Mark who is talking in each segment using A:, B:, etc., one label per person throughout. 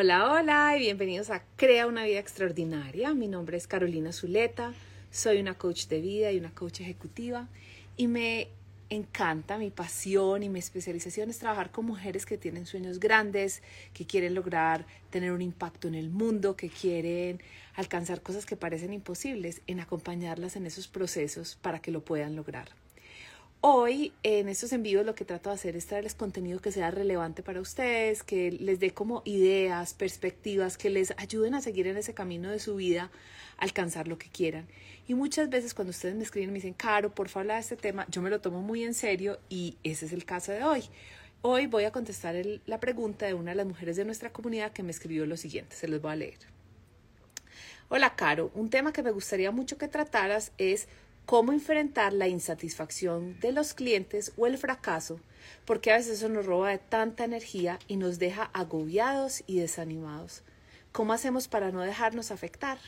A: Hola, hola y bienvenidos a Crea una vida extraordinaria. Mi nombre es Carolina Zuleta, soy una coach de vida y una coach ejecutiva y me encanta, mi pasión y mi especialización es trabajar con mujeres que tienen sueños grandes, que quieren lograr tener un impacto en el mundo, que quieren alcanzar cosas que parecen imposibles, en acompañarlas en esos procesos para que lo puedan lograr. Hoy en estos envíos lo que trato de hacer es traerles contenido que sea relevante para ustedes, que les dé como ideas, perspectivas, que les ayuden a seguir en ese camino de su vida, alcanzar lo que quieran. Y muchas veces cuando ustedes me escriben y me dicen, Caro, por favor, de este tema, yo me lo tomo muy en serio y ese es el caso de hoy. Hoy voy a contestar la pregunta de una de las mujeres de nuestra comunidad que me escribió lo siguiente, se los voy a leer. Hola, Caro, un tema que me gustaría mucho que trataras es cómo enfrentar la insatisfacción de los clientes o el fracaso, porque a veces eso nos roba de tanta energía y nos deja agobiados y desanimados. ¿Cómo hacemos para no dejarnos afectar?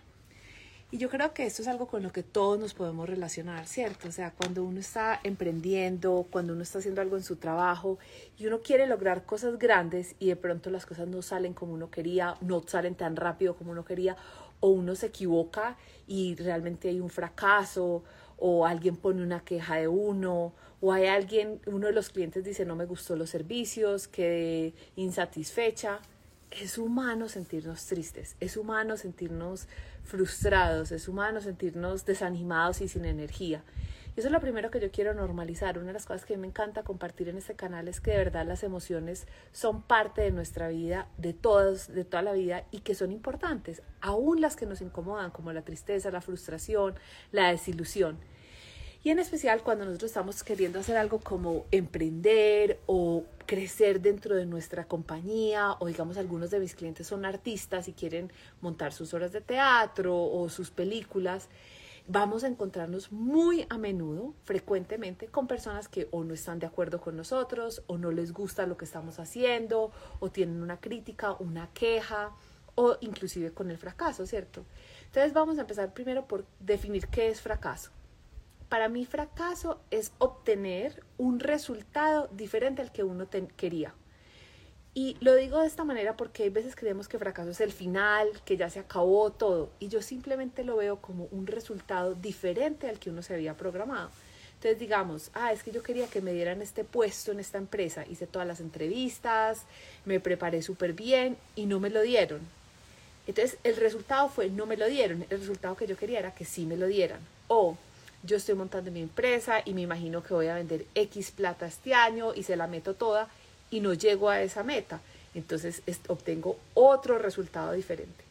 A: Y yo creo que esto es algo con lo que todos nos podemos relacionar, ¿cierto? O sea, cuando uno está emprendiendo, cuando uno está haciendo algo en su trabajo y uno quiere lograr cosas grandes y de pronto las cosas no salen como uno quería, no salen tan rápido como uno quería, o uno se equivoca y realmente hay un fracaso, o alguien pone una queja de uno, o hay alguien, uno de los clientes dice no me gustó los servicios, quedé insatisfecha. Es humano sentirnos tristes, es humano sentirnos frustrados, es humano sentirnos desanimados y sin energía. Y eso es lo primero que yo quiero normalizar. Una de las cosas que me encanta compartir en este canal es que de verdad las emociones son parte de nuestra vida, de todos, de toda la vida y que son importantes, aún las que nos incomodan, como la tristeza, la frustración, la desilusión. Y en especial cuando nosotros estamos queriendo hacer algo como emprender o crecer dentro de nuestra compañía o digamos algunos de mis clientes son artistas y quieren montar sus horas de teatro o sus películas, vamos a encontrarnos muy a menudo, frecuentemente, con personas que o no están de acuerdo con nosotros o no les gusta lo que estamos haciendo o tienen una crítica, una queja o inclusive con el fracaso, ¿cierto? Entonces vamos a empezar primero por definir qué es fracaso para mí fracaso es obtener un resultado diferente al que uno quería. Y lo digo de esta manera porque hay veces creemos que fracaso es el final, que ya se acabó todo. Y yo simplemente lo veo como un resultado diferente al que uno se había programado. Entonces digamos, ah, es que yo quería que me dieran este puesto en esta empresa. Hice todas las entrevistas, me preparé súper bien y no me lo dieron. Entonces el resultado fue no me lo dieron. El resultado que yo quería era que sí me lo dieran. O yo estoy montando mi empresa y me imagino que voy a vender X plata este año y se la meto toda y no llego a esa meta. Entonces obtengo otro resultado diferente.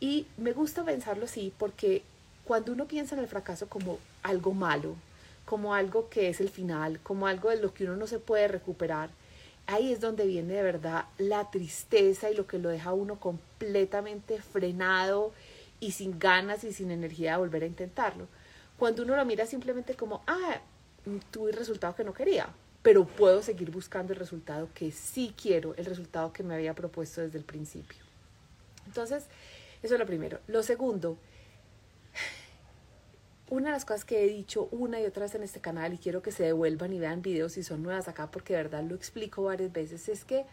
A: Y me gusta pensarlo así porque cuando uno piensa en el fracaso como algo malo, como algo que es el final, como algo de lo que uno no se puede recuperar, ahí es donde viene de verdad la tristeza y lo que lo deja uno completamente frenado y sin ganas y sin energía de volver a intentarlo. Cuando uno lo mira simplemente como, ah, tuve el resultado que no quería, pero puedo seguir buscando el resultado que sí quiero, el resultado que me había propuesto desde el principio. Entonces, eso es lo primero. Lo segundo, una de las cosas que he dicho una y otra vez en este canal y quiero que se devuelvan y vean videos si son nuevas acá porque de verdad lo explico varias veces, es que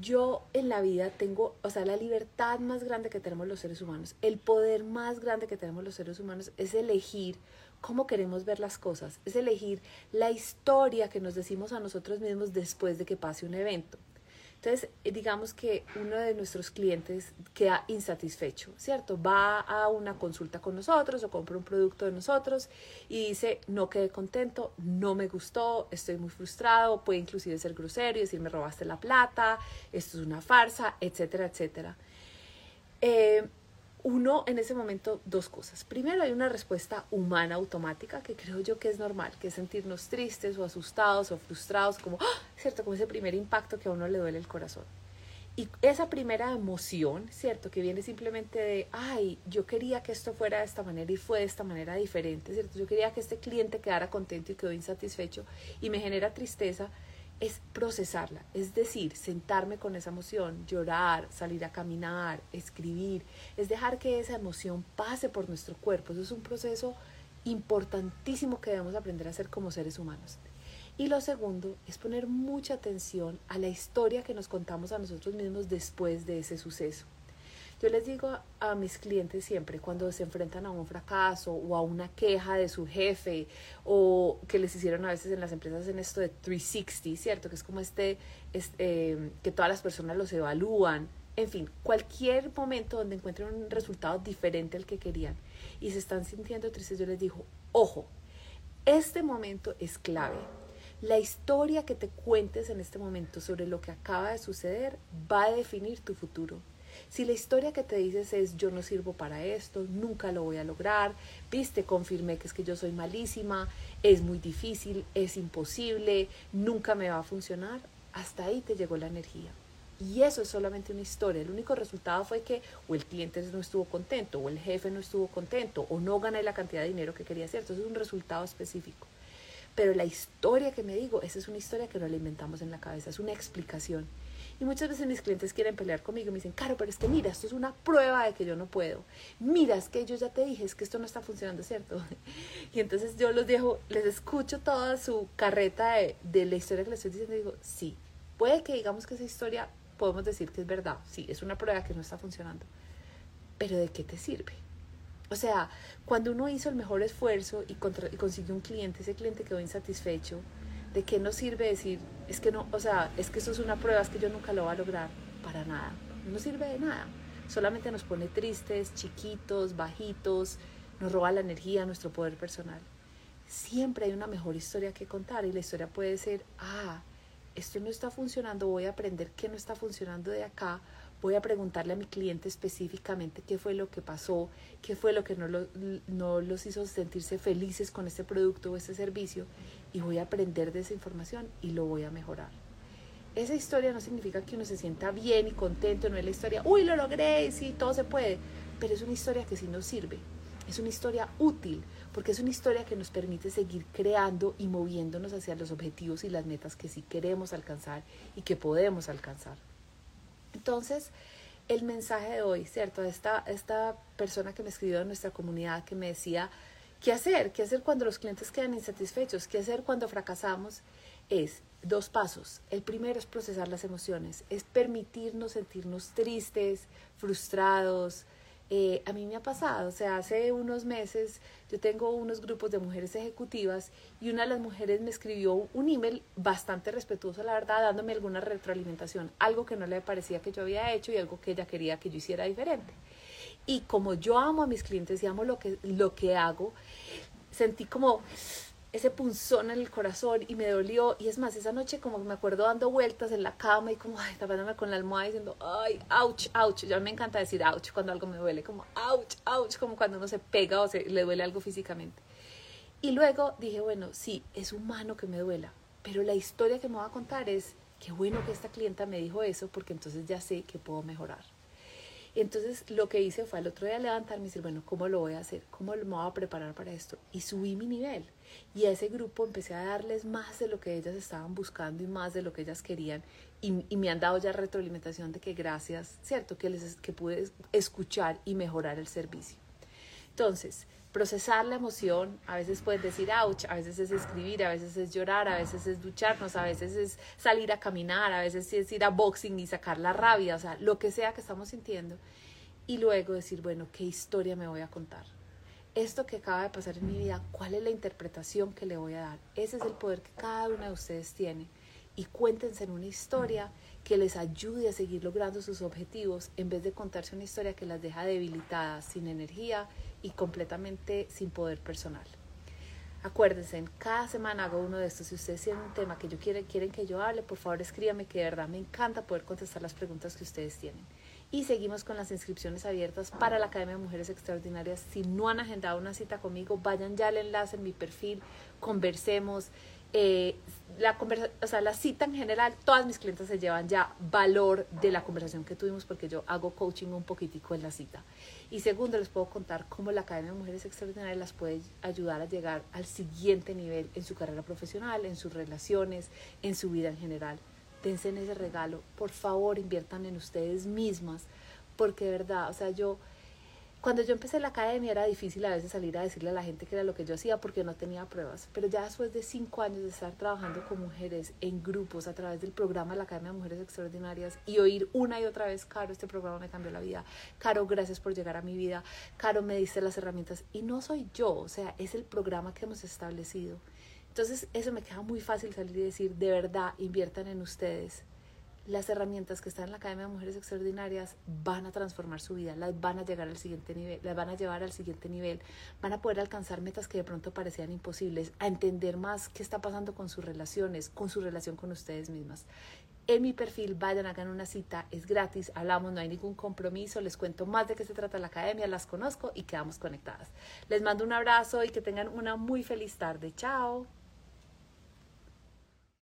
A: yo en la vida tengo, o sea, la libertad más grande que tenemos los seres humanos, el poder más grande que tenemos los seres humanos es elegir cómo queremos ver las cosas, es elegir la historia que nos decimos a nosotros mismos después de que pase un evento. Entonces, eh, digamos que uno de nuestros clientes queda insatisfecho, ¿cierto? Va a una consulta con nosotros o compra un producto de nosotros y dice, no quedé contento, no me gustó, estoy muy frustrado, puede inclusive ser grosero y decir, me robaste la plata, esto es una farsa, etcétera, etcétera. Eh, uno en ese momento dos cosas. Primero hay una respuesta humana automática que creo yo que es normal, que es sentirnos tristes o asustados o frustrados, como, ¡ah! ¿cierto? Como ese primer impacto que a uno le duele el corazón. Y esa primera emoción, ¿cierto? Que viene simplemente de, ay, yo quería que esto fuera de esta manera y fue de esta manera diferente, ¿cierto? Yo quería que este cliente quedara contento y quedó insatisfecho y me genera tristeza es procesarla, es decir, sentarme con esa emoción, llorar, salir a caminar, escribir, es dejar que esa emoción pase por nuestro cuerpo. Eso es un proceso importantísimo que debemos aprender a hacer como seres humanos. Y lo segundo es poner mucha atención a la historia que nos contamos a nosotros mismos después de ese suceso. Yo les digo a mis clientes siempre cuando se enfrentan a un fracaso o a una queja de su jefe o que les hicieron a veces en las empresas en esto de 360, ¿cierto? Que es como este, eh, que todas las personas los evalúan. En fin, cualquier momento donde encuentren un resultado diferente al que querían y se están sintiendo tristes, yo les digo, ojo, este momento es clave. La historia que te cuentes en este momento sobre lo que acaba de suceder va a definir tu futuro. Si la historia que te dices es yo no sirvo para esto, nunca lo voy a lograr, viste, confirmé que es que yo soy malísima, es muy difícil, es imposible, nunca me va a funcionar, hasta ahí te llegó la energía. Y eso es solamente una historia. El único resultado fue que o el cliente no estuvo contento, o el jefe no estuvo contento, o no gané la cantidad de dinero que quería hacer. Eso es un resultado específico. Pero la historia que me digo, esa es una historia que no la inventamos en la cabeza, es una explicación. Y muchas veces mis clientes quieren pelear conmigo y me dicen, Caro, pero es que mira, esto es una prueba de que yo no puedo. Mira, es que yo ya te dije, es que esto no está funcionando, ¿cierto? Y entonces yo los dejo, les escucho toda su carreta de, de la historia que les estoy diciendo y digo, sí, puede que digamos que esa historia podemos decir que es verdad, sí, es una prueba que no está funcionando. Pero ¿de qué te sirve? O sea, cuando uno hizo el mejor esfuerzo y, y consiguió un cliente, ese cliente quedó insatisfecho, ¿de qué nos sirve decir, es que no, o sea, es que eso es una prueba, es que yo nunca lo voy a lograr? Para nada, no sirve de nada. Solamente nos pone tristes, chiquitos, bajitos, nos roba la energía, nuestro poder personal. Siempre hay una mejor historia que contar y la historia puede ser, ah, esto no está funcionando, voy a aprender qué no está funcionando de acá voy a preguntarle a mi cliente específicamente qué fue lo que pasó, qué fue lo que no, no los hizo sentirse felices con este producto o este servicio y voy a aprender de esa información y lo voy a mejorar. Esa historia no significa que uno se sienta bien y contento, no es la historia, uy, lo logré, sí, todo se puede, pero es una historia que sí nos sirve, es una historia útil, porque es una historia que nos permite seguir creando y moviéndonos hacia los objetivos y las metas que sí queremos alcanzar y que podemos alcanzar. Entonces, el mensaje de hoy, ¿cierto? Esta, esta persona que me escribió en nuestra comunidad que me decía, ¿qué hacer? ¿Qué hacer cuando los clientes quedan insatisfechos? ¿Qué hacer cuando fracasamos? Es dos pasos. El primero es procesar las emociones, es permitirnos sentirnos tristes, frustrados, eh, a mí me ha pasado, o sea, hace unos meses yo tengo unos grupos de mujeres ejecutivas y una de las mujeres me escribió un email bastante respetuoso, la verdad, dándome alguna retroalimentación, algo que no le parecía que yo había hecho y algo que ella quería que yo hiciera diferente. Y como yo amo a mis clientes y amo lo que, lo que hago, sentí como ese punzón en el corazón y me dolió. Y es más, esa noche como me acuerdo dando vueltas en la cama y como, ay, tapándome con la almohada diciendo, ay, ouch, ouch. Ya me encanta decir ouch cuando algo me duele, como ouch, ouch, como cuando uno se pega o se le duele algo físicamente. Y luego dije, bueno, sí, es humano que me duela, pero la historia que me voy a contar es, qué bueno que esta clienta me dijo eso porque entonces ya sé que puedo mejorar. Entonces lo que hice fue al otro día levantarme y decir, bueno, ¿cómo lo voy a hacer? ¿Cómo me voy a preparar para esto? Y subí mi nivel. Y a ese grupo empecé a darles más de lo que ellas estaban buscando y más de lo que ellas querían. Y, y me han dado ya retroalimentación de que gracias, ¿cierto? Que, les, que pude escuchar y mejorar el servicio. Entonces, procesar la emoción, a veces puedes decir ouch, a veces es escribir, a veces es llorar, a veces es ducharnos, a veces es salir a caminar, a veces es ir a boxing y sacar la rabia, o sea, lo que sea que estamos sintiendo. Y luego decir, bueno, ¿qué historia me voy a contar? Esto que acaba de pasar en mi vida, ¿cuál es la interpretación que le voy a dar? Ese es el poder que cada una de ustedes tiene. Y cuéntense en una historia que les ayude a seguir logrando sus objetivos en vez de contarse una historia que las deja debilitadas, sin energía y completamente sin poder personal. Acuérdense, en cada semana hago uno de estos. Si ustedes tienen un tema que yo quieren, quieren que yo hable, por favor escríbame que de verdad me encanta poder contestar las preguntas que ustedes tienen. Y seguimos con las inscripciones abiertas para la Academia de Mujeres Extraordinarias. Si no han agendado una cita conmigo, vayan ya al enlace en mi perfil, conversemos. Eh, la, conversa, o sea, la cita en general, todas mis clientes se llevan ya valor de la conversación que tuvimos porque yo hago coaching un poquitico en la cita. Y segundo, les puedo contar cómo la Academia de Mujeres Extraordinarias las puede ayudar a llegar al siguiente nivel en su carrera profesional, en sus relaciones, en su vida en general. Dense en ese regalo, por favor inviertan en ustedes mismas, porque de verdad, o sea, yo Cuando yo empecé la academia era difícil a veces salir a decirle a la gente que era lo que yo hacía porque no tenía pruebas, pero ya después de cinco años de estar trabajando con mujeres en grupos a través del programa de la Academia de Mujeres Extraordinarias y oír una y otra vez, Caro, este programa me cambió la vida, Caro, gracias por llegar a mi vida, Caro, me diste las herramientas y no soy yo, o sea, es el programa que hemos establecido. Entonces eso me queda muy fácil salir y decir, de verdad, inviertan en ustedes las herramientas que están en la Academia de Mujeres Extraordinarias van a transformar su vida, las van a llegar al siguiente nivel, las van a llevar al siguiente nivel, van a poder alcanzar metas que de pronto parecían imposibles, a entender más qué está pasando con sus relaciones, con su relación con ustedes mismas. En mi perfil, vayan, hagan una cita, es gratis, hablamos, no hay ningún compromiso, les cuento más de qué se trata la academia, las conozco y quedamos conectadas. Les mando un abrazo y que tengan una muy feliz tarde. Chao.